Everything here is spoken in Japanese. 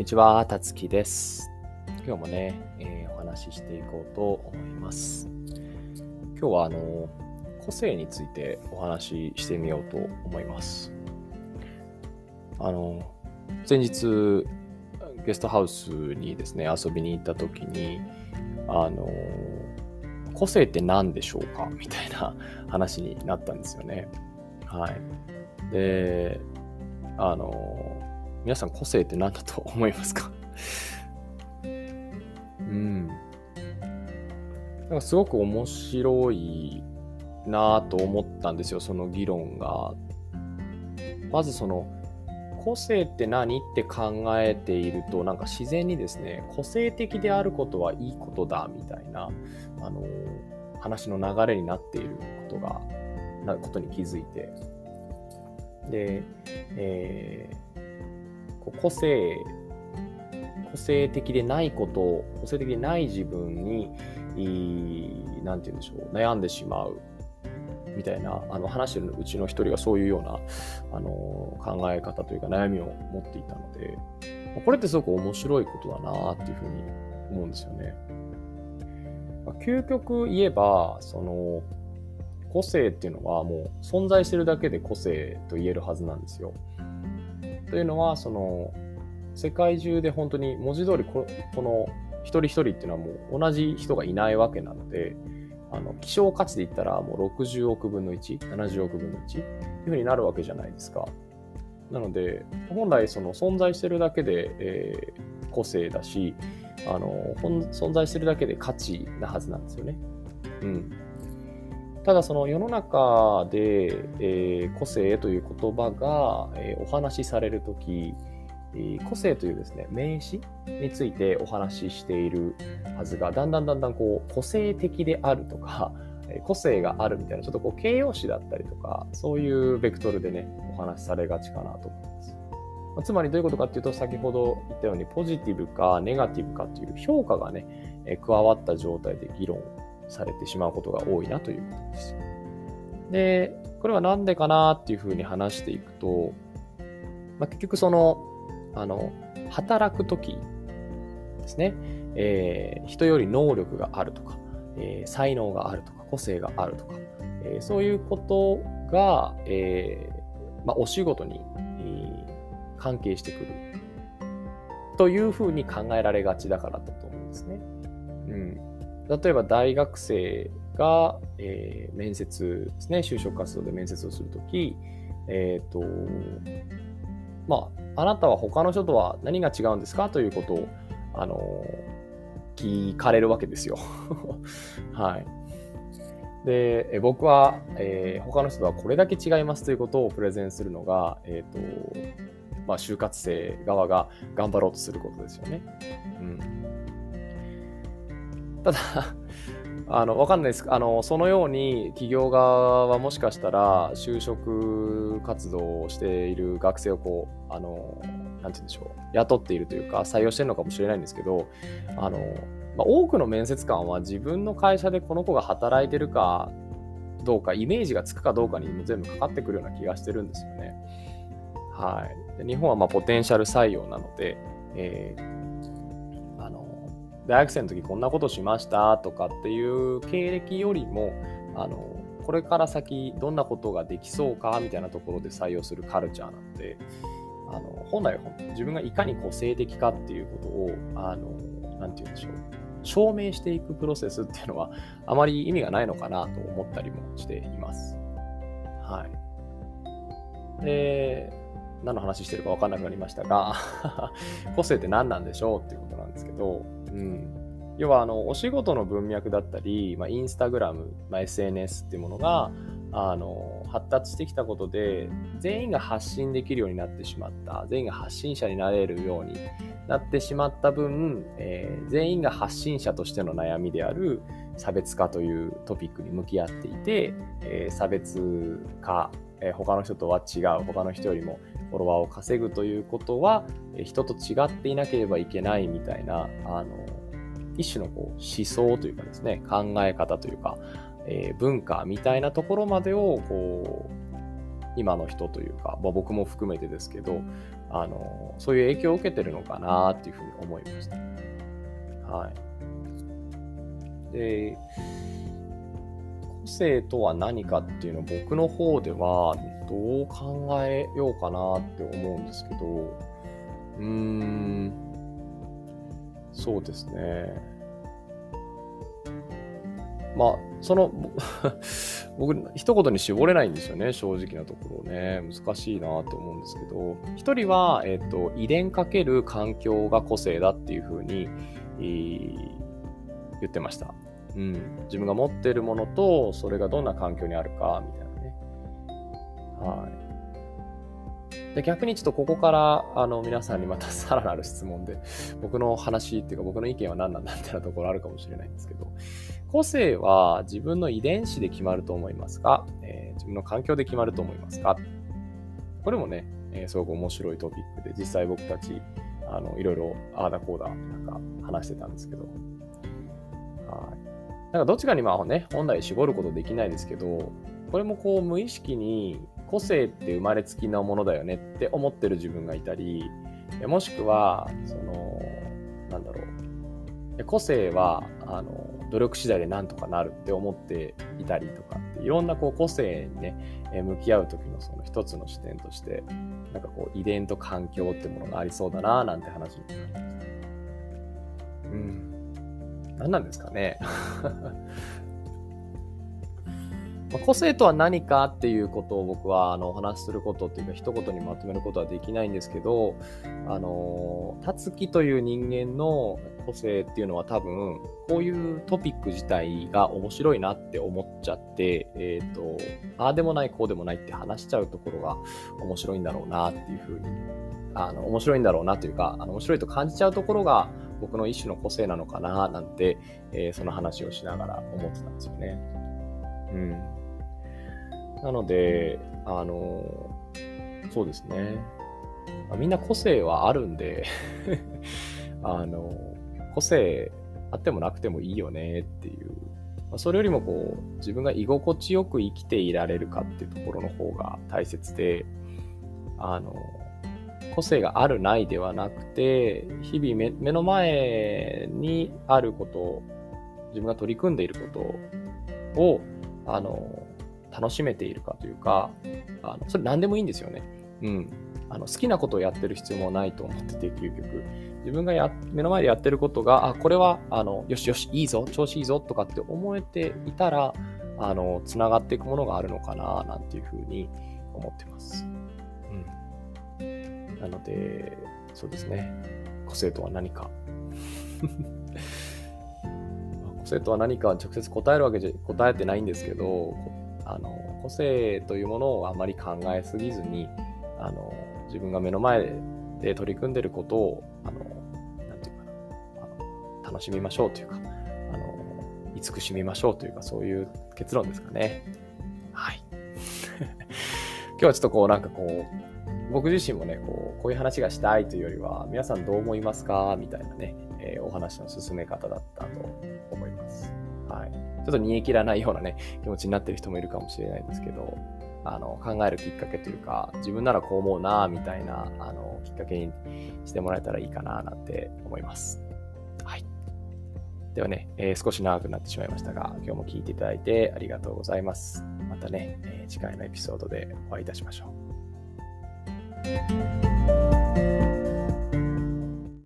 にちは、たつきです。今日もね、えーお話ししていこうと思います。今日はあの個性についてお話ししてみようと思います。あの先日ゲストハウスにですね遊びに行った時にあの個性って何でしょうか？みたいな話になったんですよね。はい。で、あの皆さん個性って何だと思いますか？うん。なんかすごく面白いなぁと思ったんですよ、その議論が。まずその、個性って何って考えていると、なんか自然にですね、個性的であることはいいことだみたいな、あの話の流れになっていることが、なことに気づいて。で、えー個性個性的でないこと個性的でない自分に何て言うんでしょう悩んでしまうみたいなあの話してるうちの一人がそういうようなあの考え方というか悩みを持っていたのでこれってすごく面白いことだなっていうふうに思うんですよね。究極言えばその個性っていうのはもう存在してるだけで個性と言えるはずなんですよ。というのはその世界中で本当に文字通りここの一人一人っていうのはもう同じ人がいないわけなのであの希少価値で言ったらもう60億分の170億分の1っていうふうになるわけじゃないですか。なので本来その存在してるだけで、えー個性だしあの存在してるだけで価値なはずなんですよね。うん、ただその世の中で、えー個性という言葉が、えーお話しされるとき、えー個性というですね、名詞についてお話ししているはずが、だんだんだんだんこう個性的であるとか、個性があるみたいな、ちょっとこう形容詞だったりとか、そういうベクトルでね、お話しされがちかなと思います。つまりどういうことかっていうと、先ほど言ったように、ポジティブかネガティブかっていう評価がね、加わった状態で議論されてしまうことが多いなということです。で、これはなんでかなっていうふうに話していくと、まあ、結局その、あの、働くときですね、えー人より能力があるとか、えー才能があるとか、個性があるとか、えーそういうことが、えまあ、お仕事に、え関係してくるというふうに考えられがちだからだと思うんですね。うん、例えば大学生が、えー面接ですね、就職活動で面接をするとき、えっ、と、まあ、あなたは他の人とは何が違うんですか？ということを、あの聞かれるわけですよ。はい。で、僕は、えー他の人とはこれだけ違いますということをプレゼンするのが、えっ、と、まあ、就活生側が頑張ろうとすることですよね。うん。ただ、あの、わかんないです。あの、そのように企業側はもしかしたら就職活動をしている学生をこう、あの、なんて言うんでしょう、雇っているというか採用してるのかもしれないんですけど、あの、まあ、多くの面接官は自分の会社でこの子が働いてるかどうか、イメージがつくかどうかに全部かかってくるような気がしてるんですよね。はい。で日本はまあポテンシャル採用なので、えー大学生の時こんなことしましたとかっていう経歴よりもあのこれから先どんなことができそうかみたいなところで採用するカルチャーなのであの本来自分がいかに個性的かっていうことをあのなんて言うんでしょう証明していくプロセスっていうのはあまり意味がないのかなと思ったりもしています。はい。で、何の話してるか分かんなくなりましたが、個性って何なんでしょうっていうことなんですけど、うん。要は、あの、お仕事の文脈だったり、まあ、インスタグラム、まあ、SNS っていうものが、あの、発達してきたことで、全員が発信できるようになってしまった、全員が発信者になれるようになってしまった分、えー全員が発信者としての悩みである差別化というトピックに向き合っていて、えー差別化、えー他の人とは違う、他の人よりもフォロワーを稼ぐということは、人と違っていなければいけないみたいな、あの、一種のこう思想というかですね、考え方というか、えー文化みたいなところまでをこう今の人というか、まあ、僕も含めてですけど、あの、そういう影響を受けてるのかなっていうふうに思いました。はい。で、個性とは何かっていうのを僕の方ではどう考えようかなって思うんですけど、うーん、そうですね。まあ、その、僕、一言に絞れないんですよね、正直なところね。難しいなと思うんですけど、一人は、えっ、ー、と、遺伝かける環境が個性だっていうふうに、えー、言ってました。うん。自分が持っているものと、それがどんな環境にあるか、みたいな。はい。で逆にちょっとここからあの皆さんにまたさらなる質問で 僕の話っていうか僕の意見は何なんだみたいなところあるかもしれないんですけど個性は自分の遺伝子で決まると思いますか、えー、自分の環境で決まると思いますか？これもね、えー、すごく面白いトピックで、実際僕たち、あの、いろいろ、ああだこうだ、なんか話してたんですけど、はい。なんかどっちかにまあね、本来絞ることできないですけど、これもこう無意識に個性って生まれつきのものだよねって思ってる自分がいたり、もしくは、その、なんだろう、個性は、あの、努力次第でなんとかなるって思っていたりとかっていろんなこう個性にね、向き合う時のその一つの視点としてなんかこう遺伝と環境ってものがありそうだななんて話になりました。うん。何なんですかねま、個性とは何かっていうことを僕はあのお話しすることっていうか一言にまとめることはできないんですけど、あの、たつきという人間の個性っていうのは多分、こういうトピック自体が面白いなって思っちゃって、えっ、ー、と、ああでもないこうでもないって話しちゃうところが面白いんだろうなっていうふうに、あの、面白いんだろうなというか、あの面白いと感じちゃうところが僕の一種の個性なのかななんて、えー、その話をしながら思ってたんですよね。うん。なので、あの、そうですね。みんな個性はあるんで あの、個性あってもなくてもいいよねっていう。それよりもこう、自分が居心地よく生きていられるかっていうところの方が大切で、あの、個性があるないではなくて、日々目目の前にあること、自分が取り組んでいることを、あの、楽しめているかというか、あのそれ何でもいいんですよね。うん。あの好きなことをやってる必要もないと思ってて、究極。自分がや目の前でやってることが、あ、これは、あの、よしよし、いいぞ、調子いいぞとかって思えていたら、あの、つながっていくものがあるのかな、なんていうふうに思ってます。うん。なので、そうですね。個性とは何か。個性とは何か直接答えるわけじゃ答えてないんですけど、あの個性というものをあまり考えすぎずにあの自分が目の前で取り組んでることをあのなていうかなあの楽しみましょうというかあの慈しみましょうというかそういう結論ですかね。はい。今日はちょっとこうなんかこう僕自身もねこうこういう話がしたいというよりは皆さんどう思いますか？みたいなね、えー、お話の進め方だったと思います。はい。ちょっと煮え切らないようなね、気持ちになってる人もいるかもしれないですけど、あの、考えるきっかけというか、自分ならこう思うな、みたいな、あの、きっかけにしてもらえたらいいかな、なんて思います。はい。ではね、えー、少し長くなってしまいましたが、今日も聞いていただいてありがとうございます。またね、えー、次回のエピソードでお会いいたしましょう。